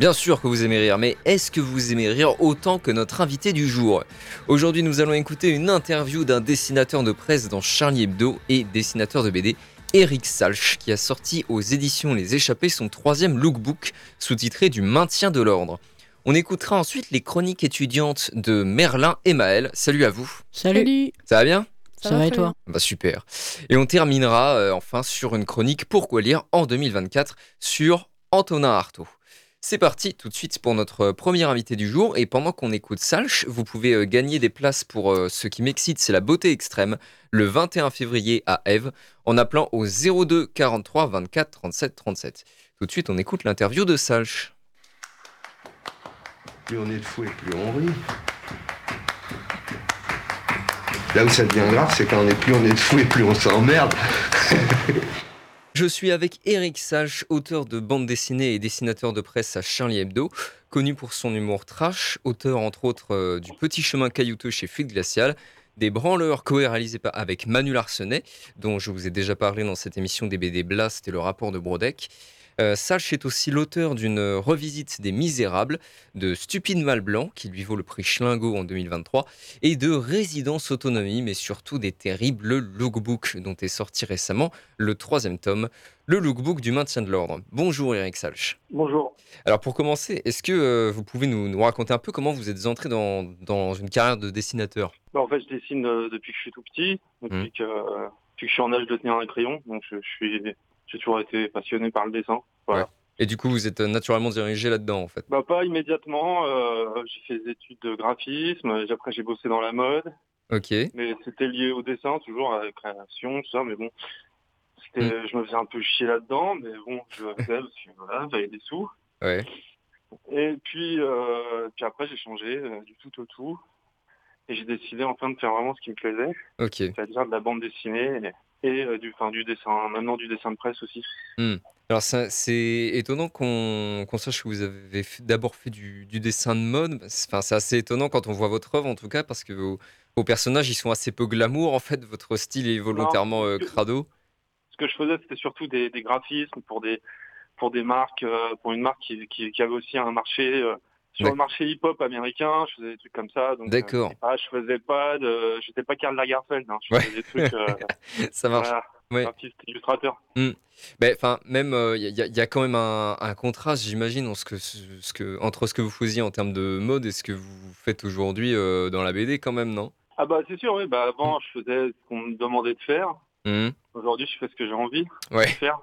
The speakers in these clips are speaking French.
Bien sûr que vous aimez rire, mais est-ce que vous aimez rire autant que notre invité du jour? Aujourd'hui, nous allons écouter une interview d'un dessinateur de presse dans Charlie Hebdo et dessinateur de BD, Eric Salch, qui a sorti aux éditions Les Échappés son troisième lookbook sous-titré Du maintien de l'ordre. On écoutera ensuite les chroniques étudiantes de Merlin et Maël. Salut à vous. Salut. Ça va bien? Ça, va et toi? Bah super. Et on terminera euh, enfin sur une chronique Pourquoi lire en 2024 sur Antonin Artaud. C'est parti tout de suite pour notre premier invité du jour. Et pendant qu'on écoute Salch, vous pouvez euh, gagner des places pour euh, ce qui m'excite, c'est la beauté extrême, le 21 février à Eve, en appelant au 02 43 24 37 37. Tout de suite, on écoute l'interview de Salch. Plus on est de fou et plus on rit. Là où ça devient grave, c'est quand on est plus on est de fou et plus on s'emmerde. Je suis avec Eric Salch, auteur de bande dessinée et dessinateur de presse à Charlie Hebdo, connu pour son humour trash, auteur entre autres euh, du Petit chemin caillouteux chez Fluide Glacial, des branleurs co-réalisés avec Manu Larsenet, dont je vous ai déjà parlé dans cette émission des BD Blast et le rapport de Brodeck. Euh, Salch est aussi l'auteur d'une revisite des Misérables, de Stupide Mal Blanc, qui lui vaut le prix Schlingo en 2023, et de Résidence Autonomie, mais surtout des terribles lookbooks dont est sorti récemment le troisième tome, le lookbook du maintien de l'ordre. Bonjour Eric Salch. Bonjour. Alors pour commencer, est-ce que euh, vous pouvez nous, nous raconter un peu comment vous êtes entré dans, dans une carrière de dessinateur? Bah, en fait, je dessine euh, depuis que je suis tout petit, depuis, que, euh, depuis que je suis en âge de tenir un crayon. Donc, je, je suis, j'ai toujours été passionné par le dessin. Voilà. Et du coup, vous êtes naturellement dirigé là-dedans en fait. Bah, pas immédiatement. euh, j'ai fait des études de graphisme. Après, j'ai bossé dans la mode. Ok. Mais c'était lié au dessin, toujours à la création, tout ça. Mais bon, c'était, je me faisais un peu chier là-dedans. Mais bon, je le faisais parce que voilà, j'avais des sous. Ouais. Et puis, euh, puis après, j'ai changé euh, du tout au tout. Et j'ai décidé enfin de faire vraiment ce qui me plaisait. Ok. c'est-à-dire de la bande dessinée et, et, euh, du, enfin, du dessin, maintenant du dessin de presse aussi. Alors ça- c'est étonnant qu'on qu'on sache que vous avez d'abord fait du, du dessin de mode. Enfin, c'est assez étonnant quand on voit votre œuvre en tout cas parce que vos, vos personnages ils sont assez peu glamour en fait. Votre style est volontairement euh, crado. Ce que je faisais, c'était surtout des, des graphismes pour des, pour des marques, euh, pour une marque qui, qui, qui avait aussi un marché sur le marché hip-hop américain. Je faisais des trucs comme ça. Donc, euh, D'accord. c'est pas- je faisais pas de, j'étais pas Karl Lagerfeld. Hein, je Ouais. faisais des trucs, euh, Ça marche. voilà, Ouais. graphiste, illustrateur. Ben, enfin, même il y, a- y a quand même un, un contraste, j'imagine, en ce que, ce que, entre ce que vous faisiez en termes de mode et ce que vous faites aujourd'hui euh, dans la BD, quand même, non? Ah bah c'est sûr, oui. Bah avant, je faisais ce qu'on me demandait de faire. Mhm. Aujourd'hui, je fais ce que j'ai envie Ouais. de faire.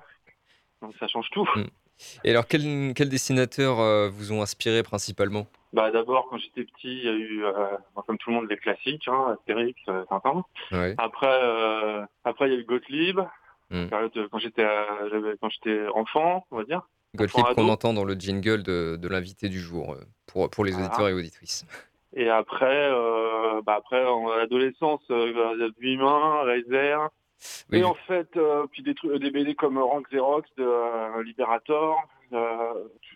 Donc ça change tout. Et alors, quels quels dessinateurs euh, vous ont inspiré principalement? Bah d'abord quand j'étais petit, il y a eu euh, comme tout le monde les classiques, hein, Astérix, euh, Tintin. Ouais. Après euh, après il y a eu Gottlieb. Mm. Quand j'étais enfant, on va dire. Gottlieb qu'on entend dans le jingle de, de l'invité du jour pour, pour les Voilà. auditeurs et auditrices. Et après bah après en adolescence, euh, Humain, Reiser. Oui. Et en fait euh, puis des trucs des BD comme Rank Xerox de euh, Liberator. Euh,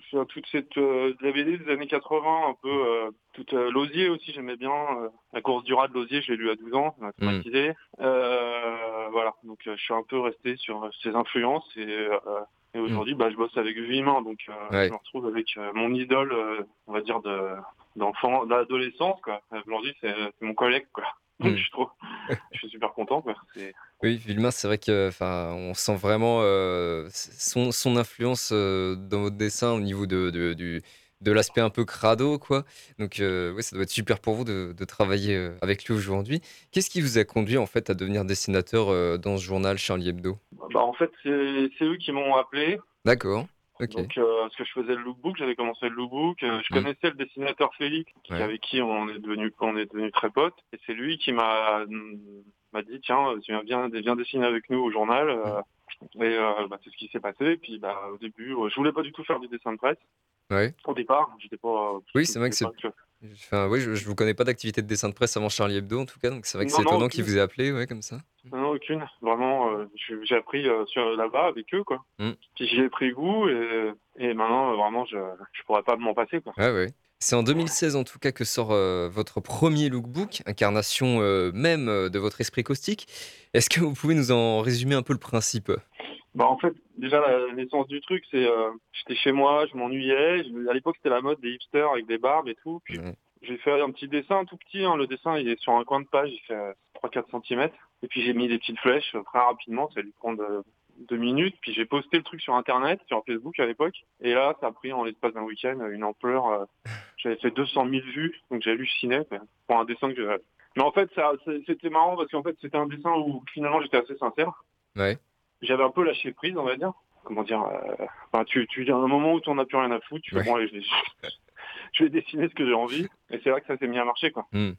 tout- toute cette la BD des années 80 un peu toute Lausier aussi j'aimais bien la course du rat de Lausier je l'ai lu à 12 ans ça m'a Mm. traumatisé voilà donc je suis un peu resté sur ces influences et, et aujourd'hui bah, je bosse avec Vuillemin donc Ouais. je me retrouve avec mon idole on va dire de d'enfant d'adolescence quoi aujourd'hui c'est c'est mon collègue quoi donc Mm. je trouve je suis super content quoi Oui, Vilma, c'est vrai que, enfin, on sent vraiment euh, son, son influence euh, dans votre dessin au niveau de, de, de l'aspect un peu crado, quoi. Donc, euh, oui, ça doit être super pour vous de, de travailler avec lui aujourd'hui. Qu'est-ce qui vous a conduit, en fait, à devenir dessinateur dans ce journal Charlie Hebdo? Bah, en fait c'est eux qui m'ont appelé D'accord, Donc, euh, parce que je faisais le lookbook, j'avais commencé le lookbook. euh, je Mm. connaissais le dessinateur Félix, qui- Ouais. avec qui on est devenu, on est devenu très potes. Et c'est lui qui m'a m'a dit tiens, tu viens dessiner avec nous au journal. euh, Et euh, bah, c'est ce qui s'est passé. Et puis bah, au début, euh, je voulais pas du tout faire du dessin de presse. Ouais. Au départ, j'étais pas. Oui, c'est vrai que c'est- Enfin, oui, je, je vous connais pas d'activité de dessin de presse avant Charlie Hebdo en tout cas, donc c'est vrai que c'est étonnant aucune. qu'il vous ait appelé, ouais, comme ça. Non, aucune. Vraiment, euh, j'ai appris euh, là-bas avec eux, quoi. Mm. Puis j'y ai pris goût et, et maintenant, euh, vraiment, je je pourrais pas m'en passer, quoi. Ouais, ouais. C'est en 2016 en tout cas que sort euh, votre premier lookbook, incarnation euh, même de votre esprit caustique. Est-ce que vous pouvez nous en résumer un peu le principe? Bah en fait, déjà la naissance du truc, c'est euh, j'étais chez moi, je m'ennuyais. Je- À l'époque, c'était la mode des hipsters avec des barbes et tout. Puis j'ai fait un petit dessin tout petit. hein. Le dessin, il est sur un coin de page, il fait euh, 3-4 cm. Et puis j'ai mis des petites flèches euh, très rapidement. Ça a dû prendre euh, deux minutes. Puis j'ai posté le truc sur Internet, sur Facebook à l'époque. Et là, ça a pris en l'espace d'un week-end euh, une ampleur. euh, J'avais fait 200 000 vues, donc j'ai halluciné quoi, pour un dessin que je... Mais en fait, ça, c'était marrant parce qu'en fait, c'était un dessin où finalement j'étais assez sincère Ouais. J'avais un peu lâché prise, on va dire. Comment dire euh, enfin, tu, tu à un moment où tu n'en as plus rien à foutre, tu fais Ouais. bon allez, je vais, je vais dessiner ce que j'ai envie. Et c'est vrai que ça s'est mis à marcher quoi. Hmm.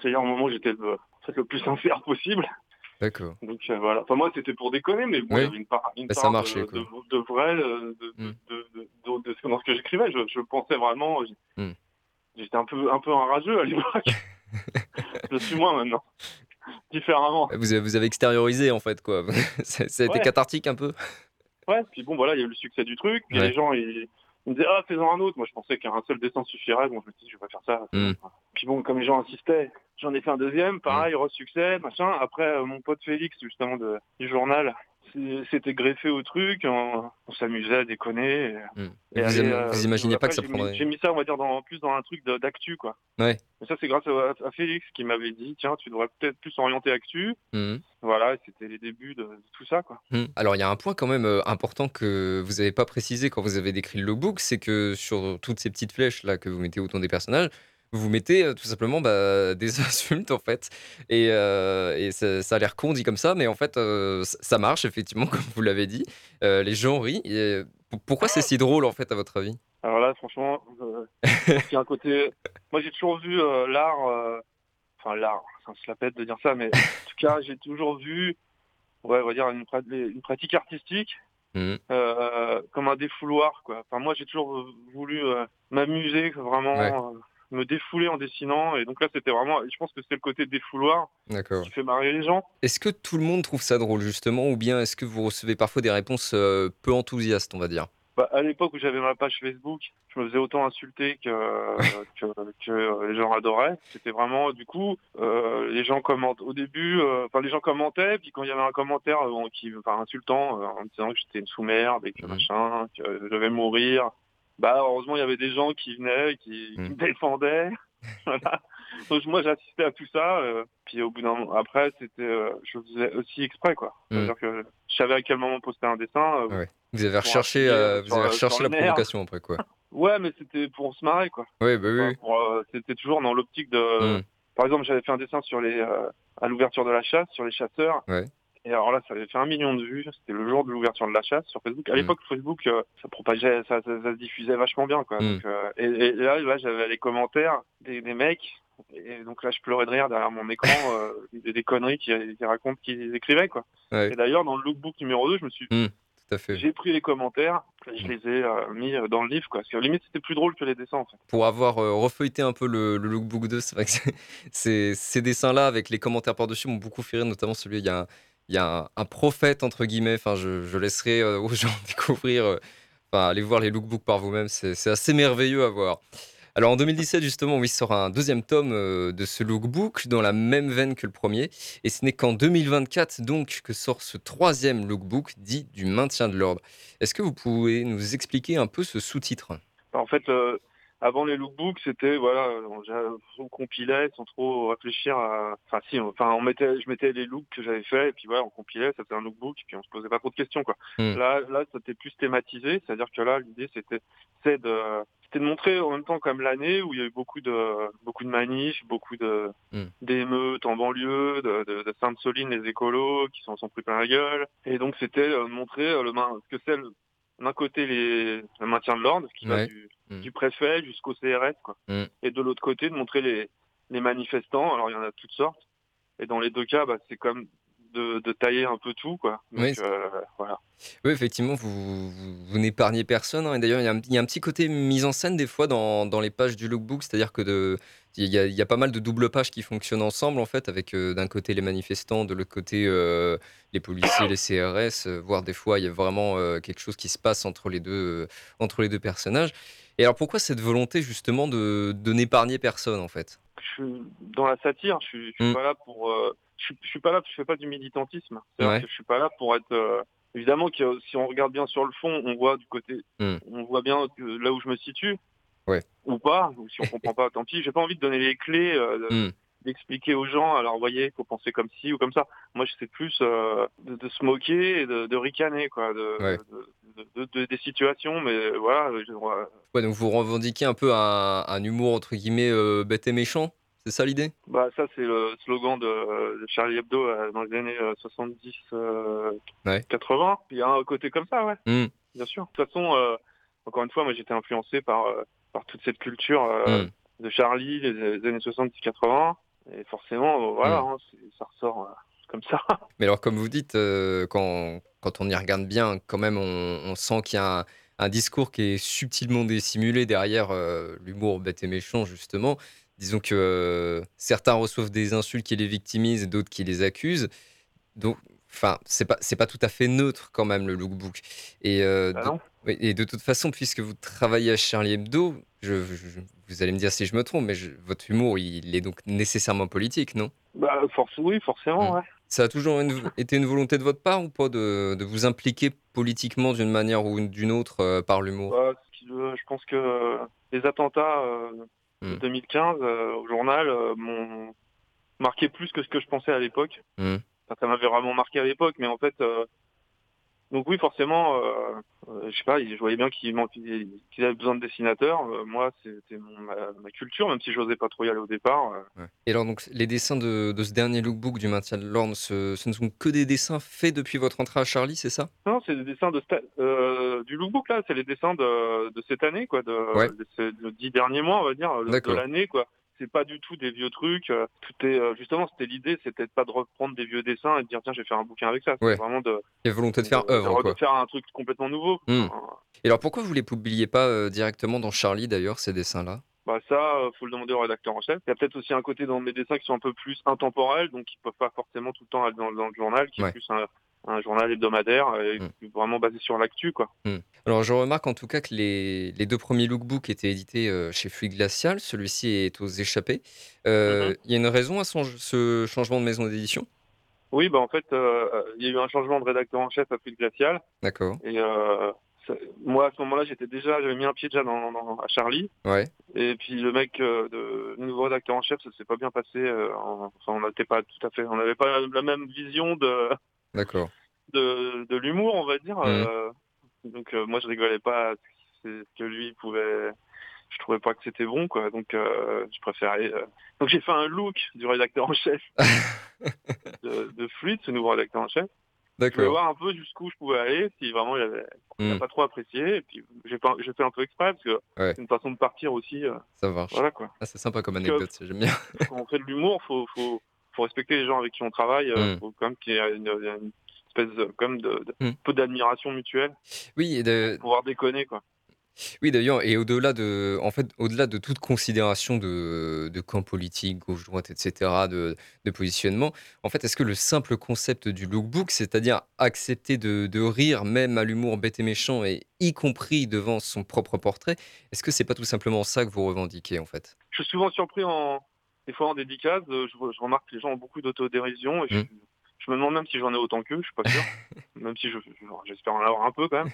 C'est-à-dire au moment où j'étais le, plus sincère possible. D'accord. Donc euh, voilà. Enfin moi c'était pour déconner, mais bon, Oui. il y avait une part, une Bah, ça part marchait, de, de, de vrai euh, de, Hmm. de, dans ce que j'écrivais. Je, je pensais vraiment. Hmm. J'étais un peu un peu un rageux à l'époque. je suis moins maintenant. Différemment. Vous avez, vous avez extériorisé en fait quoi. ça, ça a été Ouais. cathartique un peu Ouais, puis bon, voilà, il y a eu le succès du truc. Puis Ouais. les gens, ils, ils me disaient, ah, fais-en un autre. Moi, je pensais qu'un seul dessin suffirait. Bon, je me dit, je vais pas faire ça. Mm. Puis bon, comme les gens insistaient, j'en ai fait un deuxième, pareil, re-succès, machin. Après, euh, mon pote Félix, justement, de, du journal, s'était greffé au truc. On, on s'amusait à déconner. et- Hmm. et vous, euh, vous imaginiez pas que ça prendrait. J'ai mis ça, on va dire, dans, plus dans un truc d'actu, quoi. Ouais. Et ça, c'est grâce à, à Félix qui m'avait dit, tiens, tu devrais peut-être plus orienter actu. Hmm. Voilà, c'était les débuts de, de tout ça, quoi. Hmm. Alors, il y a un point quand même euh, important que vous n'avez pas précisé quand vous avez décrit le lookbook, c'est que sur toutes ces petites flèches là que vous mettez autour des personnages, vous mettez euh, tout simplement bah, des insultes en fait. Et, euh, et ça, ça a l'air con dit comme ça, mais en fait, euh, ça marche effectivement, comme vous l'avez dit. Les gens rient. Et, pourquoi c'est si drôle en fait, à votre avis? Alors là, franchement, il y a un côté. Moi, j'ai toujours vu l'art. Enfin, l'art, ça se la pète de dire ça, mais en tout cas, j'ai toujours vu, ouais, on va dire, une, prat- une pratique artistique euh, comme un défouloir, quoi. Enfin, moi, j'ai toujours voulu m'amuser, vraiment. Ouais. Me défouler en dessinant et donc là c'était vraiment je pense que c'est le côté défouloir qui fait marrer les gens Est-ce que tout le monde trouve ça drôle justement, ou bien est-ce que vous recevez parfois des réponses euh, peu enthousiastes, on va dire? Bah, à l'époque où j'avais ma page Facebook, je me faisais autant insulter que, que, que, les gens adoraient. C'était vraiment, du coup, euh, les gens commentent au début, euh, enfin les gens commentaient, puis quand il y avait un commentaire euh, qui, enfin, insultant, en me disant que j'étais une sous-merde et que Mhm. machin, que je devais mourir, bah heureusement il y avait des gens qui venaient, qui, qui me défendaient. voilà. Donc moi j'assistais à tout ça, euh, puis au bout d'un moment, après c'était, euh, je faisais aussi exprès quoi. Mhm. C'est-à-dire que je savais à quel moment poster un dessin. euh, Ouais. Vous avez recherché, vous sur avez recherché la provocation après quoi. Ouais, mais c'était pour se marrer, quoi. Oui, bah oui. Enfin, c'était toujours dans l'optique de. Mm. Par exemple, j'avais fait un dessin sur les à l'ouverture de la chasse, sur les chasseurs. Ouais. Et alors là, ça avait fait un million de vues. C'était le jour de l'ouverture de la chasse sur Facebook. À Mm. l'époque, Facebook, euh, ça propageait, ça, ça, ça se diffusait vachement bien, quoi. Mm. Donc, euh, et, et là, là j'avais les commentaires des, des mecs. Et donc là, je pleurais de rire derrière mon écran, euh, des, des conneries qui, qui racontent qu'ils écrivaient, quoi. Ouais. Et d'ailleurs, dans le lookbook numéro 2, je me suis fait. j'ai pris les commentaires, et je Mm. les ai euh, mis dans le livre, quoi. Parce que limite, c'était plus drôle que les dessins, en fait. Pour avoir euh, refeuilleté un peu le, le lookbook 2, c'est vrai que ces dessins-là, avec les commentaires par-dessus, m'ont beaucoup fait rire, notamment celui, il y a un, il y a un, prophète, entre guillemets, enfin, je, laisserai euh, aux gens découvrir, euh, aller voir les lookbooks par vous-même, c'est assez merveilleux à voir. Alors en 2017, justement, oui, sort un deuxième tome euh, de ce lookbook dans la même veine que le premier. Et ce n'est qu'en 2024, donc, que sort ce troisième lookbook dit du maintien de l'ordre. Est-ce que vous pouvez nous expliquer un peu ce sous-titre? En fait, avant les lookbooks, c'était voilà, on, compilait sans trop réfléchir à. Enfin, si, on- enfin, on mettait, je mettais les looks que j'avais fait et puis voilà, on compilait, ça faisait un lookbook et puis on se posait pas trop de questions quoi. Hmm. Là, là, c'était plus thématisé, c'est-à-dire que là, l'idée c'était, c'est de, c'était de montrer en même temps comme l'année où il y a eu beaucoup de, beaucoup de manifs, beaucoup de Hmm. d'émeutes en banlieue, de, de, de Sainte-Soline, les écolos qui s'en sont pris plein la gueule. Et donc c'était euh, montrer euh, le main, ce que c'est le- d'un côté les, le maintien de l'ordre, qui va du, Mm. du préfet jusqu'au CRS, quoi. Mm. Et de l'autre côté, de montrer les, les manifestants. Alors il y en a toutes sortes. Et dans les deux cas, bah, c'est comme de, de tailler un peu tout, quoi. Donc, Oui, c'est- euh, voilà. Oui, effectivement, vous, vous, vous n'épargnez personne. hein. Et d'ailleurs, il y, a un- il y a un petit côté mise en scène des fois dans, dans les pages du lookbook, c'est-à-dire que de, il y, a, il y a pas mal de double pages qui fonctionnent ensemble, en fait, avec euh, d'un côté les manifestants, de l'autre côté euh, les policiers, les CRS, euh, voire des fois, il y a vraiment quelque chose qui se passe entre les deux, entre les deux personnages. Et alors, pourquoi cette volonté, justement, de, de n'épargner personne, en fait? Je suis dans la satire, je suis, je suis Mm. pas là pour. Je, je suis pas là, je fais pas du militantisme. Ouais. que je suis pas là pour être. euh, évidemment que si on regarde bien sur le fond, on voit du côté, Mm. on voit bien là où je me situe. Ouais. Ou pas, ou si on comprend pas, tant pis. J'ai pas envie de donner les clés, euh, de- Mm. d'expliquer aux gens. Alors, voyez, faut penser comme ci ou comme ça. Moi, c'est plus euh, de, de se moquer et de, de ricaner, quoi, de, Ouais. des situations. Mais voilà, je-. Ouais, donc vous revendiquez un peu un, un humour, entre guillemets, bête et méchant? C'est ça l'idée? Bah ça c'est le slogan de, de Charlie Hebdo euh, dans les années euh, 70 euh, Ouais. 80. Il y a un côté comme ça ouais, Mm. bien sûr. De toute façon euh, encore une fois moi j'étais influencé par euh, par toute cette culture euh, Mm. de Charlie les, les années 70 80 et forcément euh, voilà Mm. hein, ça ressort euh, comme ça. Mais alors, comme vous dites, euh, quand, quand on y regarde bien, quand même, on, on sent qu'il y a un, un discours qui est subtilement dissimulé derrière euh, l'humour bête et méchant, justement. Disons que euh, certains reçoivent des insultes qui les victimisent et d'autres qui les accusent. Donc, enfin, c'est pas, c'est pas tout à fait neutre quand même le lookbook. Et, euh, Bah de, non. oui, et de toute façon, puisque vous travaillez à Charlie Hebdo, je, je- vous allez me dire si je me trompe, mais je- votre humour, il est donc nécessairement politique, non? Bah force oui forcément Mm. ouais. ça a toujours une- été une volonté de votre part ou pas de, de vous impliquer politiquement d'une manière ou d'une autre euh, par l'humour? Bah, je pense que les attentats euh, de Mm. 2015 euh, au journal euh, m'ont marqué plus que ce que je pensais à l'époque. Mm. Enfin, ça m'avait vraiment marqué à l'époque, mais en fait, euh, donc oui, forcément, euh, je sais pas, je voyais bien qu'ils qu'ils avaient besoin de dessinateurs. Euh, moi, c'était mon- ma, ma culture, même si j'osais pas trop y aller au départ. euh. Ouais. Et alors, donc, les dessins de, de ce dernier lookbook du maintien de l'ordre, ce, ce ne sont que des dessins faits depuis votre entrée à Charlie, c'est ça? Non, c'est des dessins de euh, du lookbook là, c'est les dessins de, de cette année, quoi, de, Ouais. de ces de dix derniers mois, on va dire, de, l'année, quoi. C'est pas du tout des vieux trucs. euh, Tout est euh, justement, c'était l'idée, c'était pas de reprendre des vieux dessins et de dire tiens, je vais faire un bouquin avec ça. C'est Ouais. vraiment de, Il y a volonté de faire de- œuvre, de quoi. faire un truc complètement nouveau. Mm. Enfin, Et alors, pourquoi vous les publiez pas euh, directement dans Charlie, d'ailleurs, ces dessins-là? Bah ça, faut le demander au rédacteur en chef. Il y a peut-être aussi un côté dans mes dessins qui sont un peu plus intemporels, donc qui peuvent pas forcément tout le temps aller dans, dans le journal, qui Ouais. est plus un, un journal hebdomadaire, et Mm. vraiment basé sur l'actu, quoi. Alors, je remarque en tout cas que les, les deux premiers lookbooks étaient édités euh, chez Fluide Glacial. Celui-ci est aux échappés. Euh, Mhm. Il y a une raison à son- ce changement de maison d'édition? Oui, bah en fait, euh, il y a eu un changement de rédacteur en chef à Fluide Glacial, D'accord. et euh, ça- moi à ce moment-là, j'étais déjà, j'avais mis un pied déjà dans, dans- à Charlie, Ouais. et puis le mec, euh, de, le nouveau rédacteur en chef, ça s'est pas bien passé. euh, en- enfin, on n'était pas tout à fait, on n'avait pas la même vision de D'accord. de, de l'humour, on va dire. Mhm. euh, donc euh, moi, je rigolais pas à ce que- lui pouvait. Je trouvais pas que c'était bon, quoi. Donc euh, je préférais. euh, Donc j'ai fait un look du rédacteur en chef de, de Fluide, ce nouveau rédacteur en chef. Je voulais D'accord. voir un peu jusqu'où je pouvais aller, si vraiment il avait il a Mm. pas trop apprécié. Et puis j'ai pas- j'ai fait un peu exprès parce que Ouais. c'est une façon de partir aussi. euh, Ça marche. voilà quoi. Ah, c'est sympa comme anecdote, j'aime bien. Quand on fait de l'humour, faut, faut, faut respecter les gens avec qui on travaille. euh, Mm. faut quand même qu'il y ait une, une espèce de, comme de, de- Mm. peu d'admiration mutuelle, Oui, et de- pouvoir déconner quoi. oui d'ailleurs, et au-delà de, en fait, au-delà de toute considération de, de camp politique, gauche-droite, etc., de, de positionnement, en fait, est-ce que le simple concept du lookbook, c'est-à-dire accepter de, de rire même à l'humour bête et méchant, et y compris devant son propre portrait, est-ce que c'est pas tout simplement ça que vous revendiquez, en fait? Je suis souvent surpris en des fois en dédicace, euh, je, je remarque que les gens ont beaucoup d'autodérision et je, Mm. je me demande même si j'en ai autant qu'eux, je suis pas sûr. même si je- je- j'espère en avoir un peu quand même.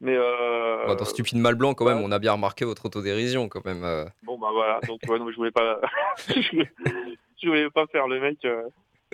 Mais euh, Dans Stupide Mal Blanc, quand même, ouais. on a bien remarqué votre autodérision, quand même. euh. bon bah voilà, donc ouais, non, je voulais pas je, voulais, je voulais pas faire le mec euh,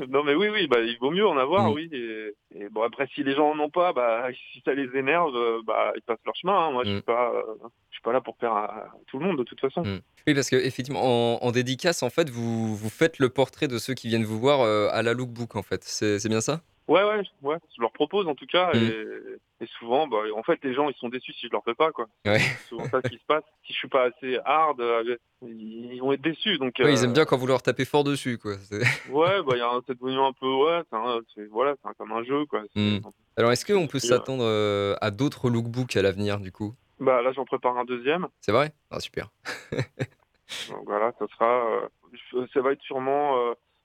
Non mais oui oui bah il vaut mieux en avoir Mm. oui et, et bon après si les gens en ont pas bah si ça les énerve euh, bah ils passent leur chemin hein. moi je Mm. suis pas euh, je suis pas là pour faire à, tout le monde de toute façon. Mm. Oui, parce que effectivement, en, en dédicace, en fait, vous, vous faites le portrait de ceux qui viennent vous voir euh, à la lookbook, en fait. C'est bien ça? Ouais, ouais, ouais, je leur propose en tout cas, Mm. et, et souvent, bah, en fait, les gens ils sont déçus si je leur fais pas, quoi. Ouais. C'est souvent ça qui se passe. Si je suis pas assez hard, euh, ils vont être déçus. Donc, Ouais, ils euh, aiment bien quand vous leur tapez fort dessus, quoi. Ouais, bah, il y a un- c'est devenu un peu, ouais, c'est un- c'est voilà, c'est un- comme un jeu, quoi. C'est- Mm. Alors, est-ce qu'on peut s'attendre euh, à d'autres lookbooks à l'avenir, du coup? Bah là, j'en prépare un deuxième. C'est vrai? Ah, super. Donc voilà, ça sera, euh, ça va être sûrement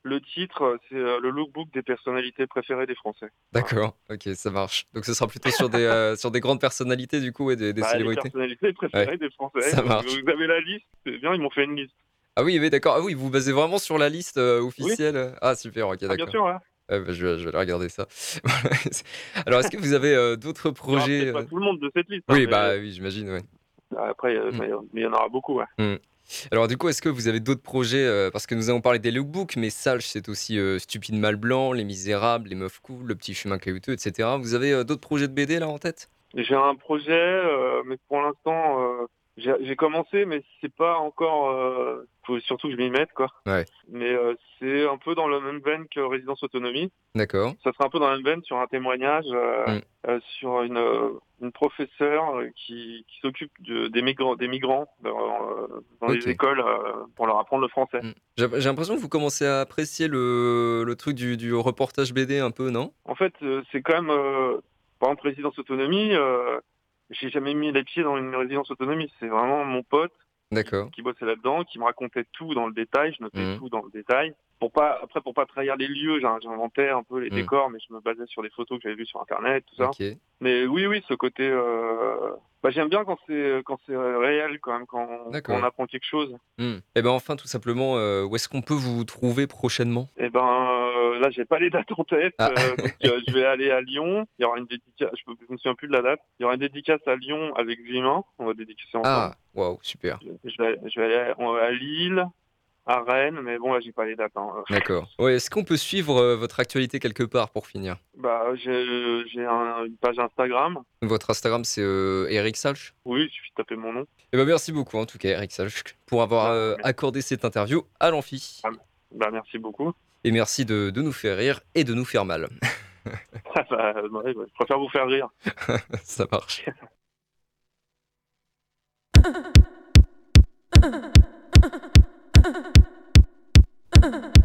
le titre, c'est euh, le lookbook des personnalités préférées des Français. D'accord, ok, ça marche. Donc, ce sera plutôt sur des, euh, sur des grandes personnalités, du coup, et des, des Bah, les célébrités personnalités préférées des Français. Ça marche. Vous avez la liste, c'est bien, ils m'ont fait une liste. Ah oui, oui, d'accord. Ah oui, vous vous basez vraiment sur la liste euh, officielle? Ah, super, ok, Ah, d'accord. bien sûr, ouais. Ouais, bah, je, vais, je vais aller regarder ça. Alors, est-ce que vous avez euh, d'autres Alors, projets euh, pas tout le monde de cette liste. hein, Oui, mais, bah oui, j'imagine, ouais. Après, Mm. mais mais il y en aura beaucoup, ouais. Alors du coup, est-ce que vous avez d'autres projets euh, Parce que nous avons parlé des lookbooks, mais Sage, c'est aussi euh, Stupide Mal Blanc, Les Misérables, Les Meufs Cool, Le Petit Chemin Caillouteux, etc. Vous avez euh, d'autres projets de BD là en tête? J'ai un projet, euh, mais pour l'instant, j'ai j'ai commencé, mais c'est pas encore. Faut surtout que je m'y mette, quoi. Ouais. Mais euh, c'est un peu dans la même veine que Résidence Autonomie. D'accord. Ça sera un peu dans la même veine sur un témoignage euh, Mm. euh, sur une, une professeure qui, qui s'occupe de- des migrants, des migrants dans, les écoles pour leur apprendre le français. Mm. J'ai l'impression que vous commencez à apprécier le, le truc du, du reportage BD un peu, non? En fait, c'est quand même, par exemple, résidence autonomie. J'ai jamais mis les pieds dans une résidence autonomie. C'est vraiment mon pote D'accord. qui bossait là-dedans, qui me racontait tout dans le détail. Je notais Mhm. tout dans le détail. Pour pas, après, pour pas trahir les lieux, j'in- j'inventais un peu les Mhm. décors, mais je me basais sur des photos que j'avais vues sur Internet, tout ça. Mais oui, oui, ce côté, euh, bah, j'aime bien quand c'est quand c'est réel, quand même, quand, on apprend quelque chose. Hmm. Et ben enfin, tout simplement, euh, où est-ce qu'on peut vous trouver prochainement? Et ben euh, là, j'ai pas les dates en tête. Ah. euh, donc, je vais aller à Lyon. Il y aura une dédicace. Je, peux- je me souviens plus de la date. Il y aura une dédicace à Lyon avec Vima. On va dédicacer ensemble. Ah, waouh, super. Je vais, je vais aller à, à Lille, à Rennes, mais bon là, j'ai pas les dates. hein. D'accord. Ouais, est-ce qu'on peut suivre euh, votre actualité quelque part pour finir? Bah, j'ai j'ai un- une page Instagram. Votre Instagram, c'est euh, Eric Salch? Oui, il suffit de taper mon nom. Eh ben merci beaucoup en tout cas Eric Salch pour avoir Ouais, euh, accordé cette interview à l'amphi. Bah, merci beaucoup. Et merci de, de nous faire rire et de nous faire mal. Bah, ouais, je préfère vous faire rire. Ça marche. Ha ha ha.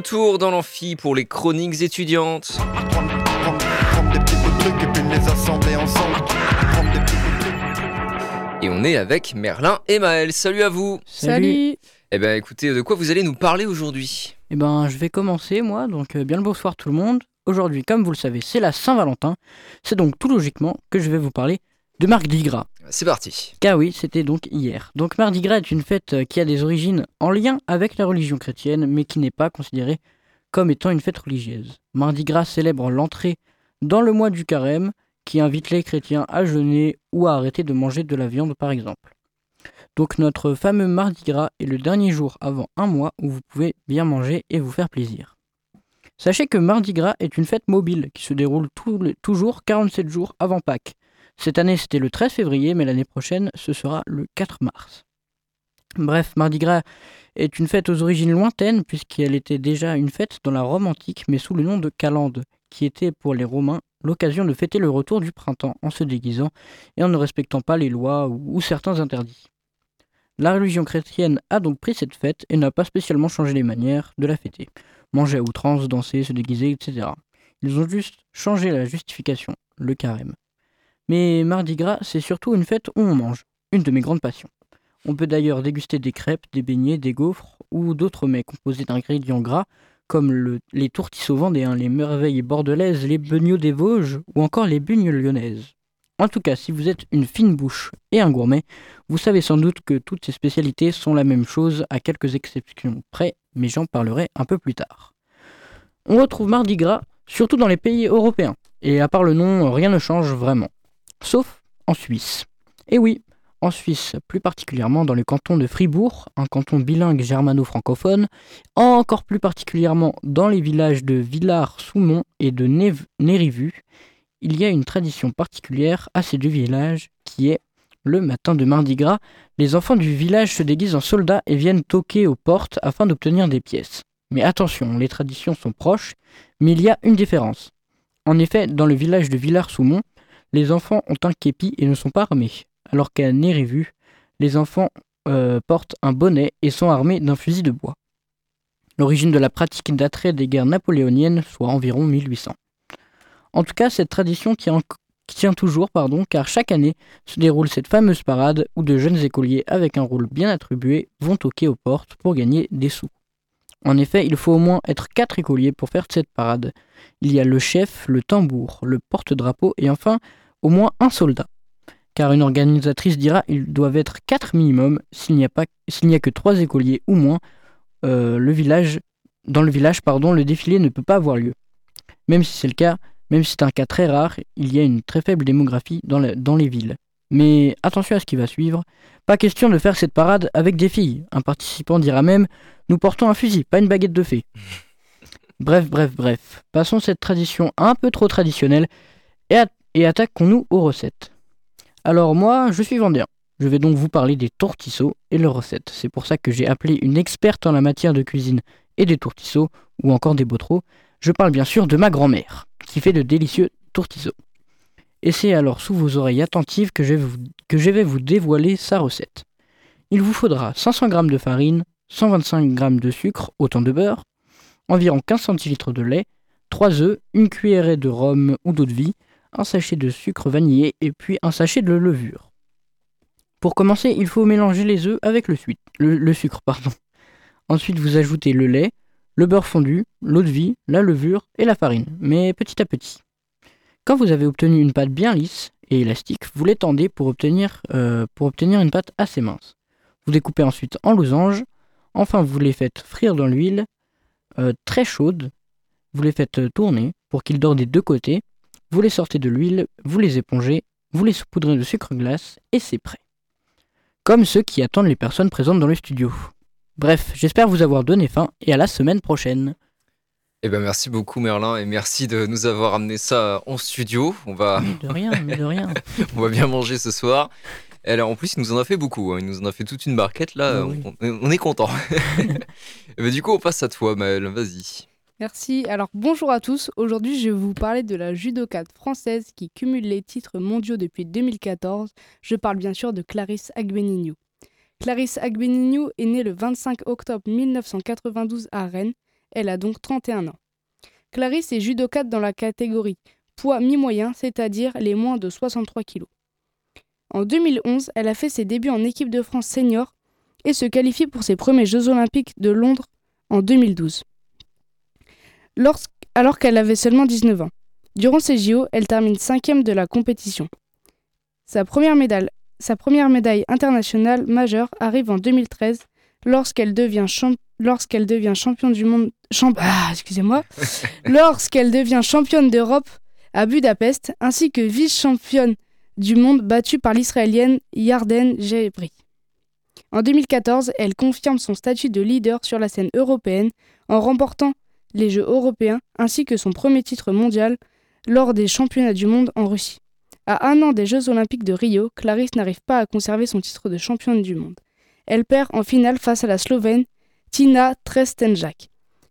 Retour dans l'amphi pour les chroniques étudiantes. Et on est avec Merlin et Maël. Salut à vous. Salut. Eh ben écoutez, de quoi vous allez nous parler aujourd'hui? Eh ben, je vais commencer moi, donc euh, bien le bonsoir tout le monde. Aujourd'hui, comme vous le savez, c'est la Saint-Valentin. C'est donc tout logiquement que je vais vous parler de Mardi Gras. C'est parti. Car oui, c'était donc hier. Donc Mardi Gras est une fête qui a des origines en lien avec la religion chrétienne, mais qui n'est pas considérée comme étant une fête religieuse. Mardi Gras célèbre l'entrée dans le mois du carême, qui invite les chrétiens à jeûner ou à arrêter de manger de la viande par exemple. Donc notre fameux Mardi Gras est le dernier jour avant un mois où vous pouvez bien manger et vous faire plaisir. Sachez que Mardi Gras est une fête mobile qui se déroule toujours 47 jours avant Pâques. Cette année c'était le 13 février, mais l'année prochaine ce sera le 4 mars. Bref, Mardi Gras est une fête aux origines lointaines puisqu'elle était déjà une fête dans la Rome antique mais sous le nom de Calende, qui était pour les Romains l'occasion de fêter le retour du printemps en se déguisant et en ne respectant pas les lois ou, certains interdits. La religion chrétienne a donc pris cette fête et n'a pas spécialement changé les manières de la fêter. Manger à outrance, danser, se déguiser, etc. Ils ont juste changé la justification, le carême. Mais Mardi Gras, c'est surtout une fête où on mange, une de mes grandes passions. On peut d'ailleurs déguster des crêpes, des beignets, des gaufres ou d'autres mets composés d'ingrédients gras comme le- les tourtisseaux vendéens, les merveilles bordelaises, les beignets des Vosges ou encore les bugnes lyonnaises. En tout cas, si vous êtes une fine bouche et un gourmet, vous savez sans doute que toutes ces spécialités sont la même chose à quelques exceptions près, mais j'en parlerai un peu plus tard. On retrouve Mardi Gras surtout dans les pays européens, et à part le nom, rien ne change vraiment. Sauf en Suisse. Et oui, en Suisse, plus particulièrement dans le canton de Fribourg, un canton bilingue germano-francophone, encore plus particulièrement dans les villages de Villars-Soumont et de Nérivu, il y a une tradition particulière à ces deux villages qui est le matin de Mardi Gras, les enfants du village se déguisent en soldats et viennent toquer aux portes afin d'obtenir des pièces. Mais attention, les traditions sont proches, mais il y a une différence. En effet, dans le village de Villars-Soumont, les enfants ont un képi et ne sont pas armés, alors qu'à Nérivu, les enfants euh, portent un bonnet et sont armés d'un fusil de bois. L'origine de la pratique daterait des guerres napoléoniennes, soit environ 1800. En tout cas, cette tradition tient, en- tient toujours, pardon, car chaque année se déroule cette fameuse parade où de jeunes écoliers avec un rôle bien attribué vont toquer aux portes pour gagner des sous. En effet, il faut au moins être quatre écoliers pour faire cette parade. Il y a le chef, le tambour, le porte-drapeau et enfin au moins un soldat. Car une organisatrice dira ils doivent être quatre minimum s'il n'y a a que trois écoliers ou moins. euh, le village dans le village pardon le défilé ne peut pas avoir lieu. Même si c'est le cas, même si c'est un cas très rare, il y a une très faible démographie dans les villes. Mais attention à ce qui va suivre. Pas question de faire cette parade avec des filles. Un participant dira même Nous portons un fusil, pas une baguette de fée. Bref, bref, bref. Passons cette tradition un peu trop traditionnelle et, at- et attaquons-nous aux recettes. Alors moi, je suis vendéen. Je vais donc vous parler des tourtisseaux et leurs recettes. C'est pour ça que j'ai appelé une experte en la matière de cuisine et des tourtisseaux, ou encore des botreaux. Je parle bien sûr de ma grand-mère, qui fait de délicieux tourtisseaux. Et c'est alors sous vos oreilles attentives que je vais vous, dévoiler sa recette. Il vous faudra 500 g de farine, 125 g de sucre, autant de beurre, environ 15 centilitres de lait, 3 œufs, une cuillerée de rhum ou d'eau de vie, un sachet de sucre vanillé et puis un sachet de levure. Pour commencer, il faut mélanger les œufs avec le, sucre. Ensuite, vous ajoutez le lait, le beurre fondu, l'eau de vie, la levure et la farine, mais petit à petit. Quand vous avez obtenu une pâte bien lisse et élastique, vous l'étendez pour obtenir, euh, pour obtenir une pâte assez mince. Vous découpez ensuite en losanges, enfin vous les faites frire dans l'huile euh, très chaude, vous les faites euh, tourner pour qu'ils dorent des deux côtés, vous les sortez de l'huile, vous les épongez, vous les saupoudrez de sucre glace et c'est prêt. Comme ceux qui attendent les personnes présentes dans le studio. Bref, j'espère vous avoir donné faim et à la semaine prochaine. Eh ben merci beaucoup Merlin et merci de nous avoir amené ça en studio. On va, Mais de rien, mais de rien. on va bien manger ce soir. Et alors en plus il nous en a fait beaucoup, hein. il nous en a fait toute une barquette là, Ah oui. on, on est content. Eh ben, du coup on passe à toi Maëlle, vas-y. Merci. Alors bonjour à tous. Aujourd'hui, je vais vous parler de la judokate française qui cumule les titres mondiaux depuis 2014. Je parle bien sûr de Clarisse Agbenienou. Clarisse Agbenienou est née le 25 octobre 1992 à Rennes. Elle a donc 31 ans. Clarisse est judokate dans la catégorie poids mi-moyen, c'est-à-dire les moins de 63 kg. En 2011, elle a fait ses débuts en équipe de France senior et se qualifie pour ses premiers Jeux olympiques de Londres en 2012. Lorsqu- alors qu'elle avait seulement 19 ans. Durant ces JO, elle termine cinquième de la compétition. Sa première médaille, internationale majeure arrive en 2013 lorsqu'elle devient, lorsqu'elle devient championne du monde. Champ- ah, excusez-moi. lorsqu'elle devient championne d'Europe à Budapest, ainsi que vice-championne du monde battue par l'Israélienne Yarden Jebri. En 2014, elle confirme son statut de leader sur la scène européenne en remportant les Jeux européens ainsi que son premier titre mondial lors des championnats du monde en Russie. À un an des Jeux olympiques de Rio, Clarisse n'arrive pas à conserver son titre de championne du monde. Elle perd en finale face à la Slovène Tina Trestenjak,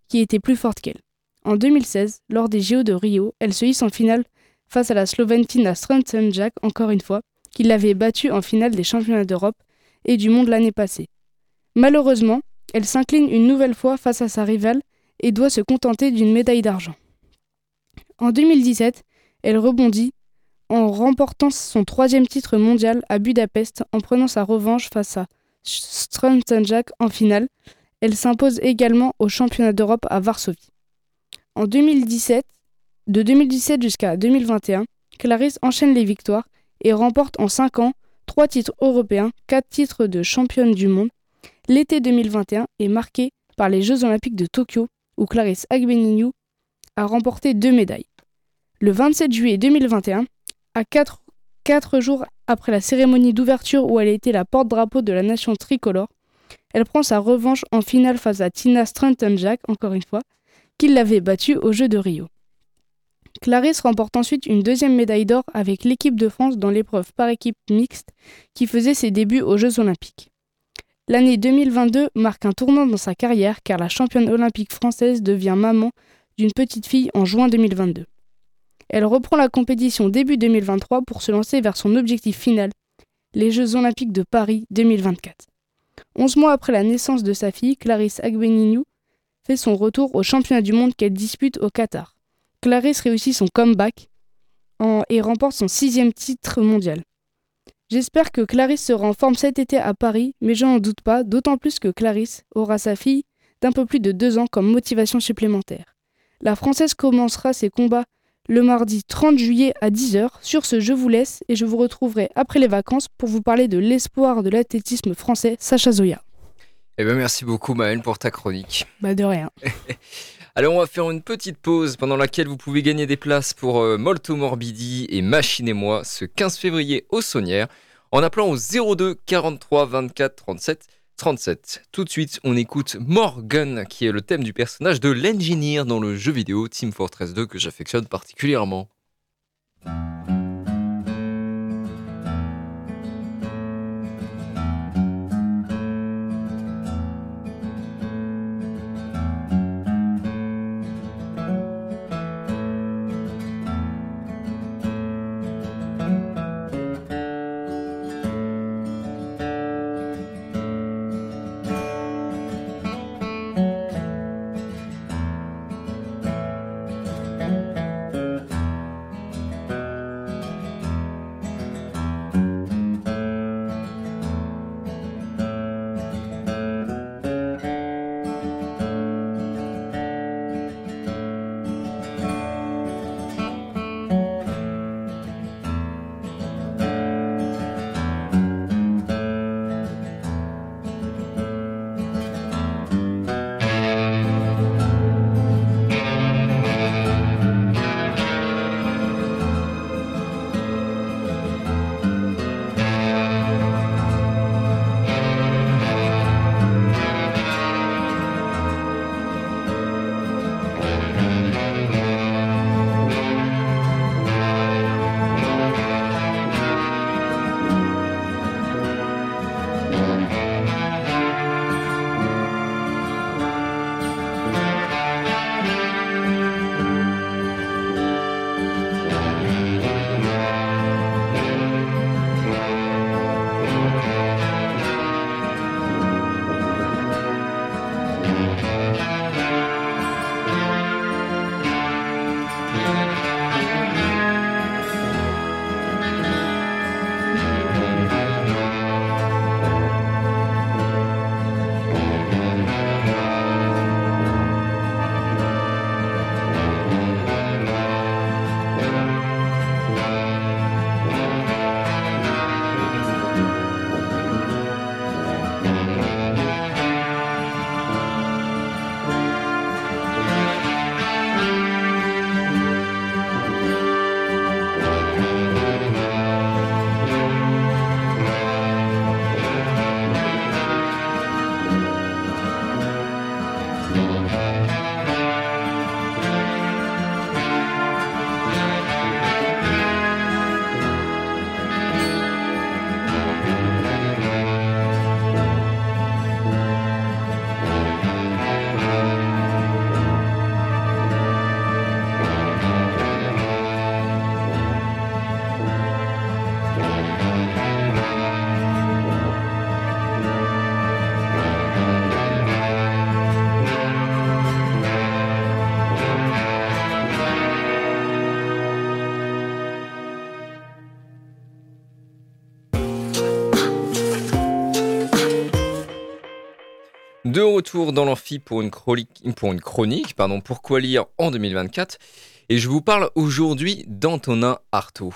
qui était plus forte qu'elle. En 2016, lors des JO de Rio, elle se hisse en finale face à la Slovène Tina Trestenjak, encore une fois, qui l'avait battue en finale des championnats d'Europe et du monde l'année passée. Malheureusement, elle s'incline une nouvelle fois face à sa rivale et doit se contenter d'une médaille d'argent. En 2017, elle rebondit en remportant son troisième titre mondial à Budapest en prenant sa revanche face à Struntenjak en finale. Elle s'impose également au championnat d'Europe à Varsovie. En 2017, de 2017 jusqu'à 2021, Clarisse enchaîne les victoires et remporte en 5 ans 3 titres européens, 4 titres de championne du monde. L'été 2021 est marqué par les Jeux olympiques de Tokyo où Clarisse Agbenienou a remporté deux médailles. Le 27 juillet 2021, à 4, jours après la cérémonie d'ouverture où elle été la porte-drapeau de la nation tricolore, elle prend sa revanche en finale face à Tina Struntenjak, encore une fois, qui l'avait battue aux Jeux de Rio. Clarisse remporte ensuite une deuxième médaille d'or avec l'équipe de France dans l'épreuve par équipe mixte qui faisait ses débuts aux Jeux olympiques. L'année 2022 marque un tournant dans sa carrière car la championne olympique française devient maman d'une petite fille en juin 2022. Elle reprend la compétition début 2023 pour se lancer vers son objectif final, les Jeux olympiques de Paris 2024. Onze mois après la naissance de sa fille, Clarisse Agbenienou fait son retour au championnat du monde qu'elle dispute au Qatar. Clarisse réussit son comeback et remporte son sixième titre mondial. J'espère que Clarisse sera en forme cet été à Paris, mais je n'en doute pas, d'autant plus que Clarisse aura sa fille d'un peu plus de deux ans comme motivation supplémentaire. La Française commencera ses combats le mardi 30 juillet à 10h. Sur ce, je vous laisse et je vous retrouverai après les vacances pour vous parler de l'espoir de l'athlétisme français, Sacha Zoya. Eh ben merci beaucoup Maëlle pour ta chronique. Bah de rien. Alors on va faire une petite pause pendant laquelle vous pouvez gagner des places pour euh, Molto Morbidi et Machine et moi ce 15 février au Saunière en appelant au 02 43 24 37 37. Tout de suite, on écoute Morgan qui est le thème du personnage de l'engineer dans le jeu vidéo Team Fortress 2 que j'affectionne particulièrement. De retour dans l'amphi pour une chronique, pour une chronique pardon, Pourquoi lire en 2024 Et je vous parle aujourd'hui d'Antonin Artaud.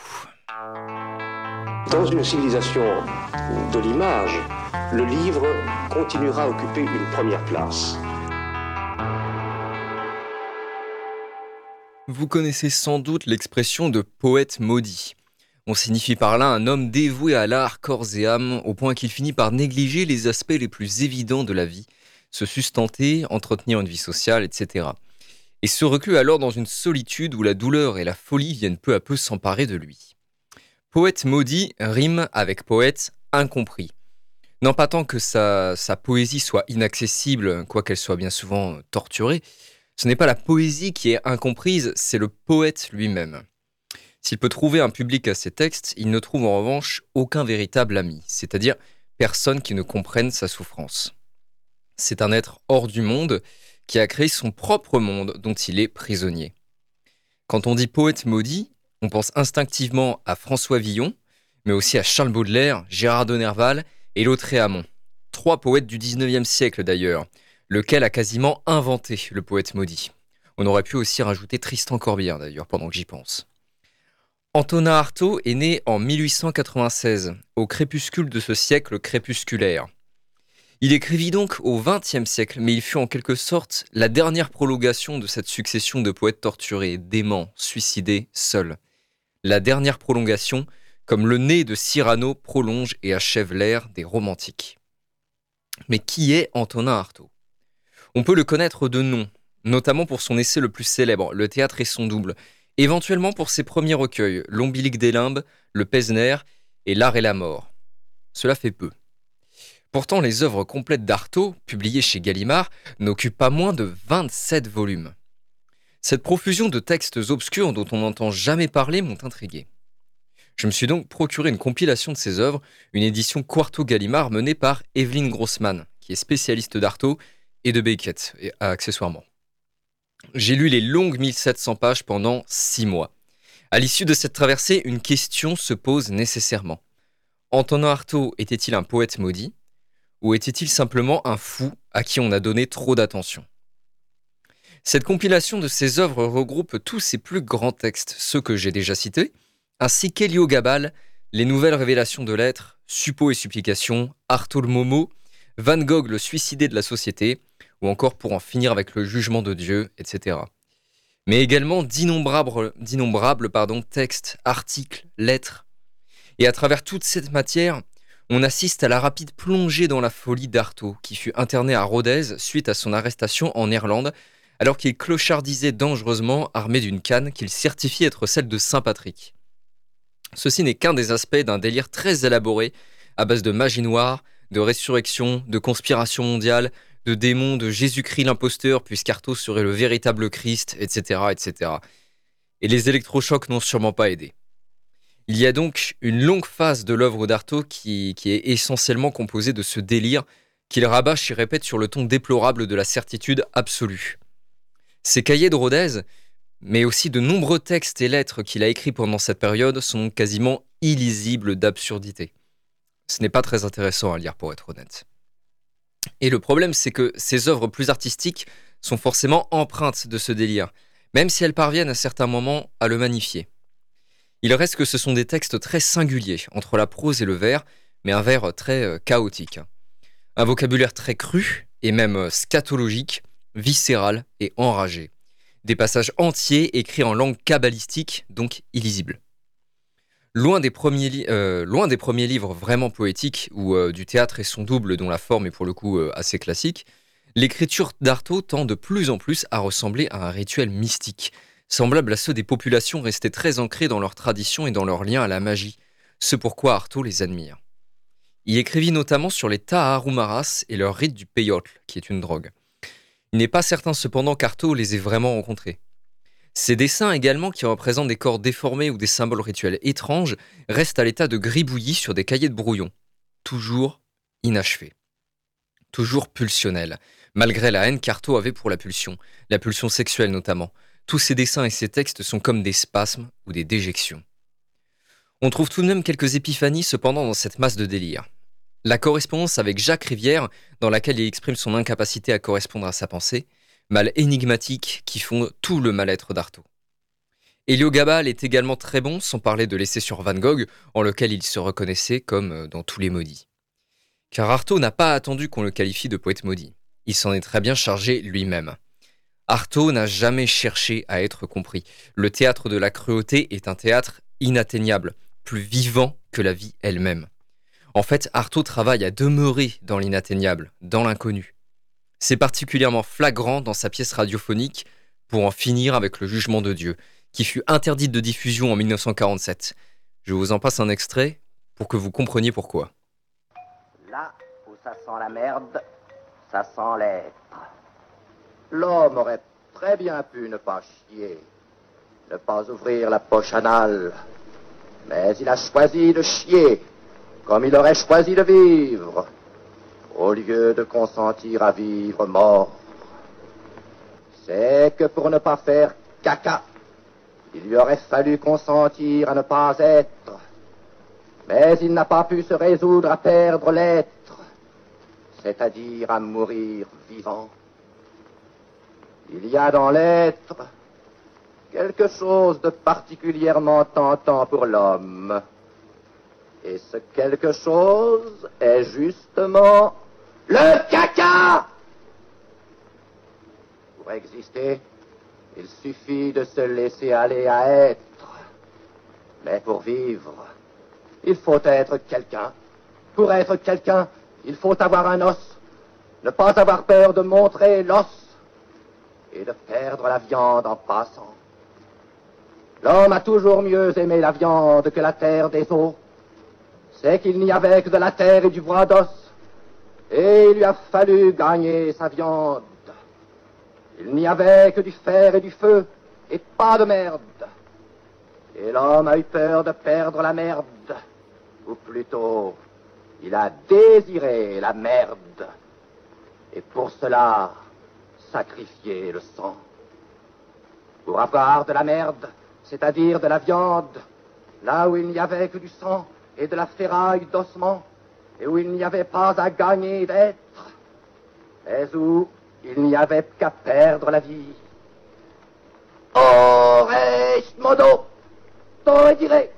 Dans une civilisation de l'image, le livre continuera à occuper une première place. Vous connaissez sans doute l'expression de poète maudit. On signifie par là un homme dévoué à l'art corps et âme, au point qu'il finit par négliger les aspects les plus évidents de la vie, se sustenter, entretenir une vie sociale, etc. Et se reclue alors dans une solitude où la douleur et la folie viennent peu à peu s'emparer de lui. Poète maudit rime avec poète incompris. Non pas tant que sa poésie soit inaccessible, quoiqu'elle soit bien souvent torturée, ce n'est pas la poésie qui est incomprise, c'est le poète lui-même. S'il peut trouver un public à ses textes, il ne trouve en revanche aucun véritable ami, c'est-à-dire personne qui ne comprenne sa souffrance. C'est un être hors du monde qui a créé son propre monde dont il est prisonnier. Quand on dit poète maudit, on pense instinctivement à François Villon, mais aussi à Charles Baudelaire, Gérard de Nerval et Lautréamont. Trois poètes du 19e siècle d'ailleurs, lequel a quasiment inventé le poète maudit. On aurait pu aussi rajouter Tristan Corbière d'ailleurs pendant que j'y pense. Antonin Artaud est né en 1896, au crépuscule de ce siècle crépusculaire. Il écrivit donc au XXe siècle, mais il fut en quelque sorte la dernière prolongation de cette succession de poètes torturés, déments, suicidés, seuls. La dernière prolongation, comme le nez de Cyrano prolonge et achève l'ère des romantiques. Mais qui est Antonin Artaud? On peut le connaître de nom, notamment pour son essai le plus célèbre, Le théâtre et son double, éventuellement pour ses premiers recueils, L'ombilique des limbes, Le Pesner et L'art et la mort. Cela fait peu. Pourtant, les œuvres complètes d'Artaud, publiées chez Gallimard, n'occupent pas moins de 27 volumes. Cette profusion de textes obscurs dont on n'entend jamais parler m'ont intrigué. Je me suis donc procuré une compilation de ces œuvres, une édition Quarto Gallimard menée par Evelyne Grossman, qui est spécialiste d'Artaud et de Beckett, et, accessoirement. J'ai lu les longues 1700 pages pendant six mois. À l'issue de cette traversée, une question se pose nécessairement. Antonin Artaud était-il un poète maudit? Ou était-il simplement un fou à qui on a donné trop d'attention? Cette compilation de ses œuvres regroupe tous ses plus grands textes, ceux que j'ai déjà cités, ainsi qu'Héliogabal, Les nouvelles révélations de l'être, Suppos et supplications, Artaud le Momo, Van Gogh le suicidé de la société, ou encore pour en finir avec le jugement de Dieu, etc. Mais également d'innombrables, textes, articles, lettres. Et à travers toute cette matière, on assiste à la rapide plongée dans la folie d'Artaud, qui fut interné à Rodez suite à son arrestation en Irlande, alors qu'il clochardisait dangereusement armé d'une canne qu'il certifie être celle de Saint Patrick. Ceci n'est qu'un des aspects d'un délire très élaboré, à base de magie noire, de résurrection, de conspiration mondiale, de démons, de Jésus-Christ l'imposteur, puisqu'Artaud serait le véritable Christ, etc., etc. Et les électrochocs n'ont sûrement pas aidé. Il y a donc une longue phase de l'œuvre d'Artaud qui, est essentiellement composée de ce délire qu'il rabâche et répète sur le ton déplorable de la certitude absolue. Ses cahiers de Rodez, mais aussi de nombreux textes et lettres qu'il a écrits pendant cette période, sont quasiment illisibles d'absurdité. Ce n'est pas très intéressant à lire pour être honnête. Et le problème, c'est que ces œuvres plus artistiques sont forcément empreintes de ce délire, même si elles parviennent à certains moments à le magnifier. Il reste que ce sont des textes très singuliers, entre la prose et le vers, mais un vers très euh, chaotique. Un vocabulaire très cru, et même euh, scatologique, viscéral et enragé. Des passages entiers écrits en langue kabbalistique, donc illisible. Loin des, premiers euh, livres vraiment poétiques ou du théâtre et son double dont la forme est pour le coup assez classique, l'écriture d'Artaud tend de plus en plus à ressembler à un rituel mystique, semblable à ceux des populations restées très ancrées dans leur tradition et dans leur lien à la magie, ce pourquoi Artaud les admire. Il écrivit notamment sur les Taharumaras et leur rite du peyotl, qui est une drogue. Il n'est pas certain cependant qu'Artaud les ait vraiment rencontrés. Ces dessins également, qui représentent des corps déformés ou des symboles rituels étranges, restent à l'état de gribouillis sur des cahiers de brouillon, toujours inachevés, toujours pulsionnels, malgré la haine qu'Artaud avait pour la pulsion, la pulsion sexuelle notamment. Tous ces dessins et ces textes sont comme des spasmes ou des déjections. On trouve tout de même quelques épiphanies cependant dans cette masse de délire. La correspondance avec Jacques Rivière, dans laquelle il exprime son incapacité à correspondre à sa pensée, mal énigmatique qui font tout le mal-être d'Artaud. Elio Gabal est également très bon, sans parler de l'essai sur Van Gogh, en lequel il se reconnaissait comme euh, dans tous les maudits. Car Artaud n'a pas attendu qu'on le qualifie de poète maudit. Il s'en est très bien chargé lui-même. Artaud n'a jamais cherché à être compris. Le théâtre de la cruauté est un théâtre inatteignable, plus vivant que la vie elle-même. En fait, Artaud travaille à demeurer dans l'inatteignable, dans l'inconnu. C'est particulièrement flagrant dans sa pièce radiophonique Pour en finir avec le jugement de Dieu, qui fut interdite de diffusion en 1947. Je vous en passe un extrait pour que vous compreniez pourquoi. Là où ça sent la merde, ça sent l'être. L'homme aurait très bien pu ne pas chier, ne pas ouvrir la poche anale, mais il a choisi de chier, comme il aurait choisi de vivre, au lieu de consentir à vivre mort. C'est que pour ne pas faire caca, il lui aurait fallu consentir à ne pas être, mais il n'a pas pu se résoudre à perdre l'être, c'est-à-dire à mourir vivant. Il y a dans l'être quelque chose de particulièrement tentant pour l'homme. Et ce quelque chose est justement le caca. Pour exister, il suffit de se laisser aller à être. Mais pour vivre, il faut être quelqu'un. Pour être quelqu'un, il faut avoir un os. Ne pas avoir peur de montrer l'os et de perdre la viande en passant. L'homme a toujours mieux aimé la viande que la terre des eaux. C'est qu'il n'y avait que de la terre et du bois d'os. Et il lui a fallu gagner sa viande. Il n'y avait que du fer et du feu, et pas de merde. Et l'homme a eu peur de perdre la merde. Ou plutôt, il a désiré la merde. Et pour cela, sacrifié le sang. Pour avoir de la merde, c'est-à-dire de la viande, là où il n'y avait que du sang et de la ferraille d'ossement, et où il n'y avait pas à gagner d'être, mais où il n'y avait qu'à perdre la vie. Ores modo, dire,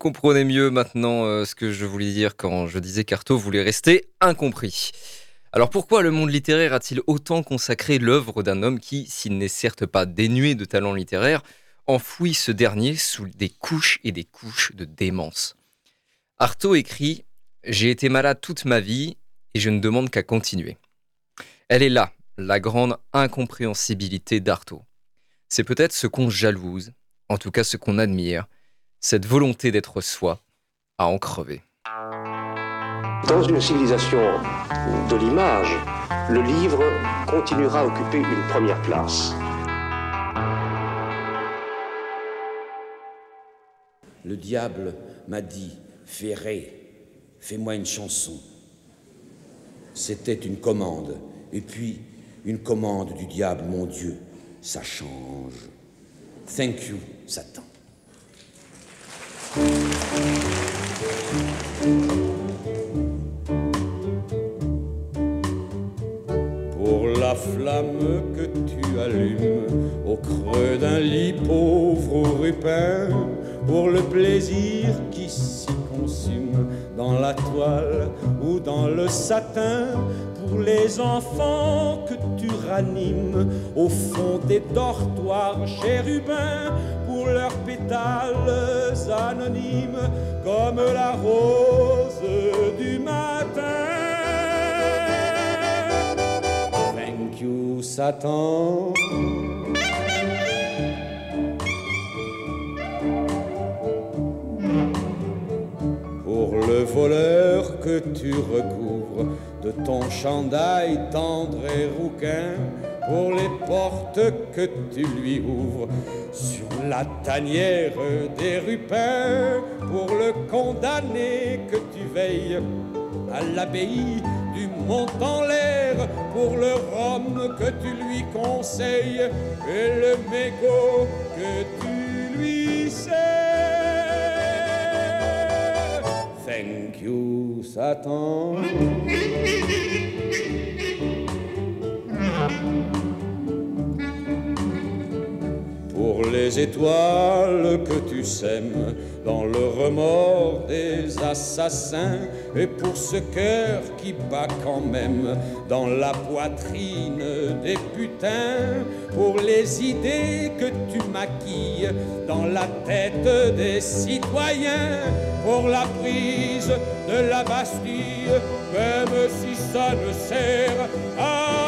comprenez mieux maintenant euh, ce que je voulais dire quand je disais qu'Artaud voulait rester incompris. Alors pourquoi le monde littéraire a-t-il autant consacré l'œuvre d'un homme qui, s'il n'est certes pas dénué de talent littéraire, enfouit ce dernier sous des couches et des couches de démence? Artaud écrit J'ai été malade toute ma vie et je ne demande qu'à continuer. Elle est là, la grande incompréhensibilité d'Artaud. C'est peut-être ce qu'on jalouse, en tout cas ce qu'on admire, cette volonté d'être soi, à en crever. Dans une civilisation de l'image, le livre continuera à occuper une première place. Le diable m'a dit, Ferré, fais-moi une chanson. C'était une commande. Et puis, une commande du diable, mon Dieu, ça change. Thank you, Satan. Pour la flamme que tu allumes au creux d'un lit pauvre ou rupin, pour le plaisir qui s'y consume dans la toile ou dans le satin, pour les enfants que tu ranimes au fond des dortoirs chérubins, pour leurs pétales comme la rose du matin. Thank you, Satan. Pour le voleur que tu recouvres de ton chandail tendre et rouquin, pour les portes que tu lui ouvres la tanière des rupins, pour le condamné que tu veilles à l'abbaye tu montes en l'air pour le rhum que tu lui conseilles et le mégot que tu lui sers. Thank you, Satan. Pour les étoiles que tu sèmes dans le remords des assassins et pour ce cœur qui bat quand même dans la poitrine des putains, pour les idées que tu maquilles dans la tête des citoyens, pour la prise de la Bastille, même si ça ne sert à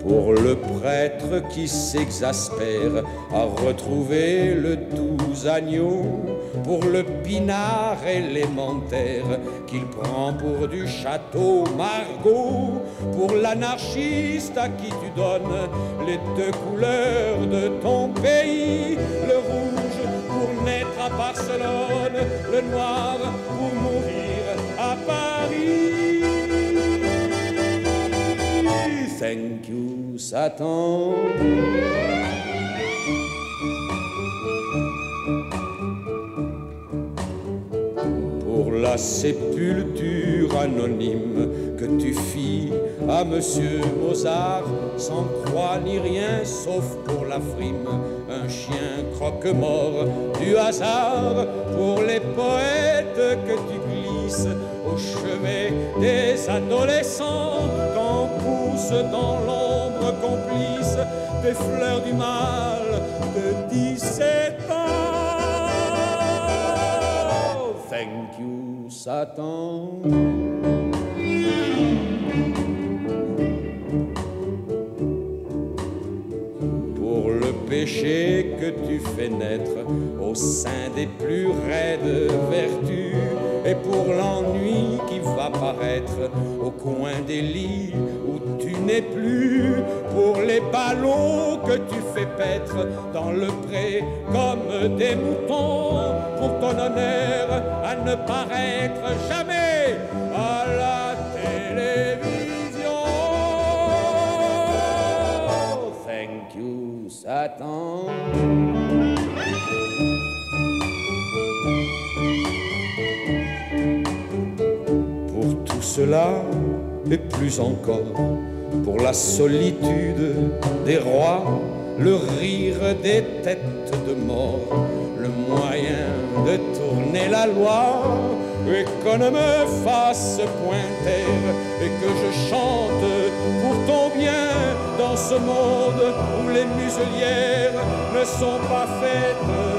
Pour le prêtre qui s'exaspère à retrouver le doux agneau, pour le pinard élémentaire qu'il prend pour du château Margot, pour l'anarchiste à qui tu donnes les deux couleurs de ton pays, le rouge à Barcelone, le noir pour mourir à Paris. Thank you, Satan. Pour la sépulture anonyme que tu fis à Monsieur Mozart, sans croix ni rien sauf pour la frime, chien croque-mort du hasard, pour les poètes que tu glisses au chevet des adolescents, quand poussent dans l'ombre complice des fleurs du mal de 17 ans. Thank you, Satan. Péché que tu fais naître au sein des plus raides vertus, et pour l'ennui qui va paraître au coin des lits où tu n'es plus, pour les ballots que tu fais paître dans le pré comme des moutons, pour ton honneur à ne paraître jamais à la télévision. Pour tout cela et plus encore, pour la solitude des rois, le rire des têtes de mort, le moyen de tourner la loi, et qu'on ne me fasse point taire, et que je chante pour ton bien dans ce monde où les muselières ne sont pas faites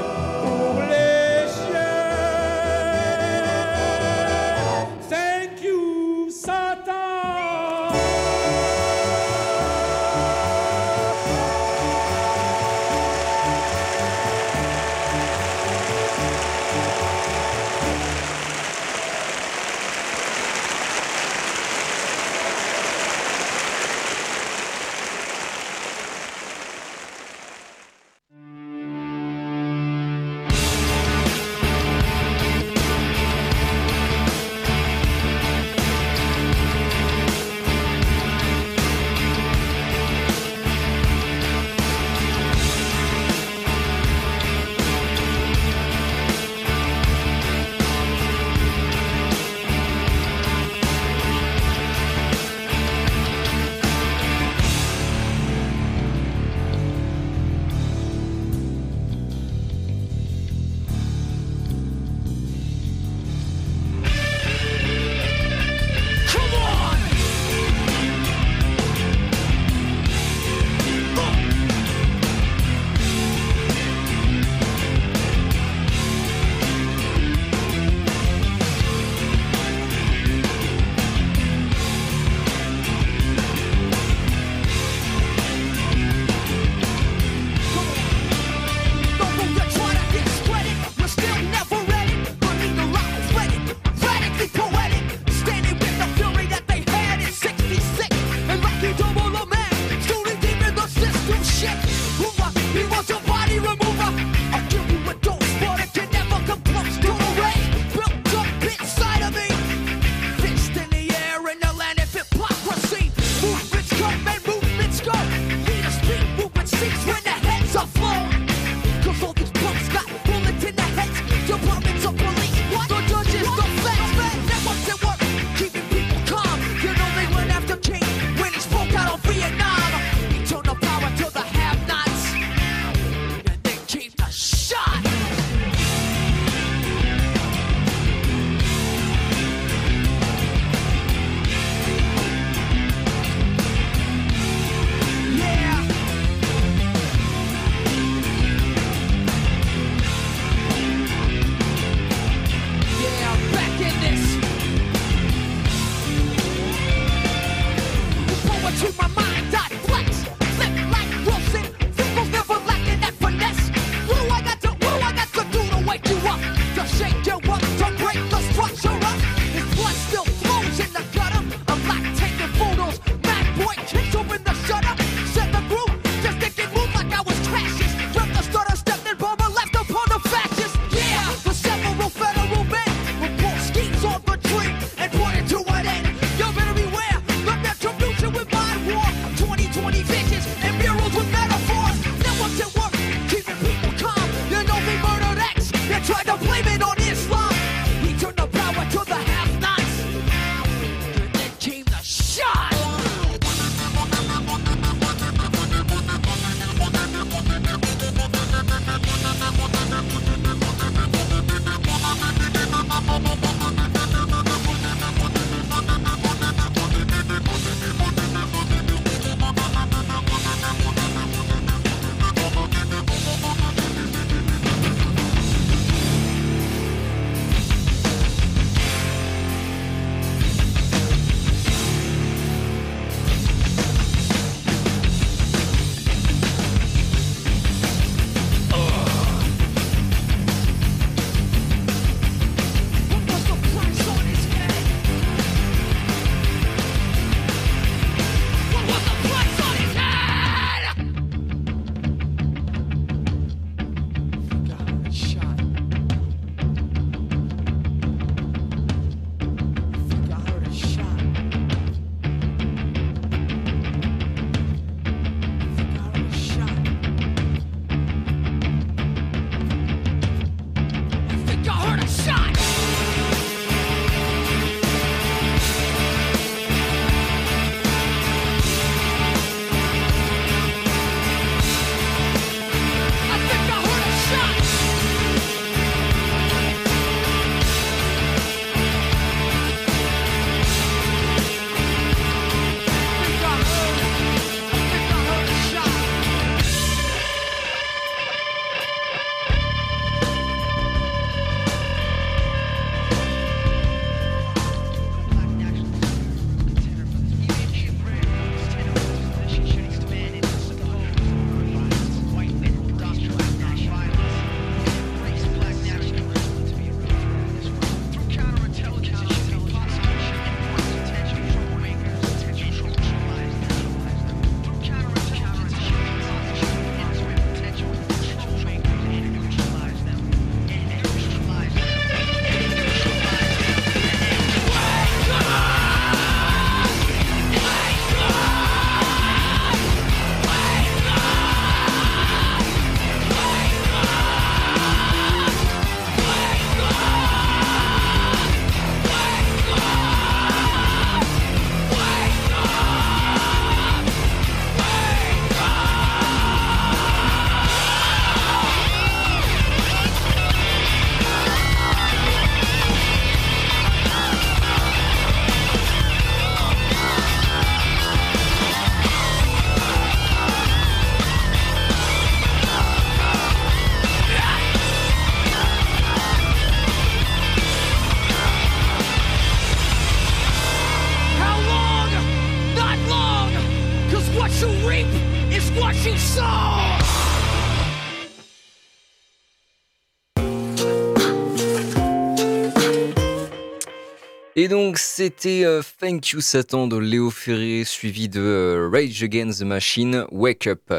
Et donc c'était euh, Thank You Satan de Léo Ferré suivi de euh, Rage Against the Machine Wake Up.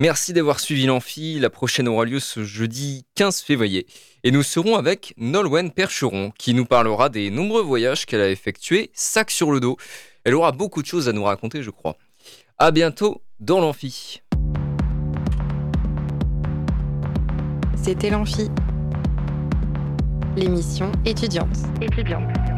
Merci d'avoir suivi l'amphi. La prochaine aura lieu ce jeudi 15 février. Et nous serons avec Nolwenn Percheron qui nous parlera des nombreux voyages qu'elle a effectués, sac sur le dos. Elle aura beaucoup de choses à nous raconter, je crois. À bientôt dans l'amphi. C'était l'Amphi, l'émission étudiante. Étudiante.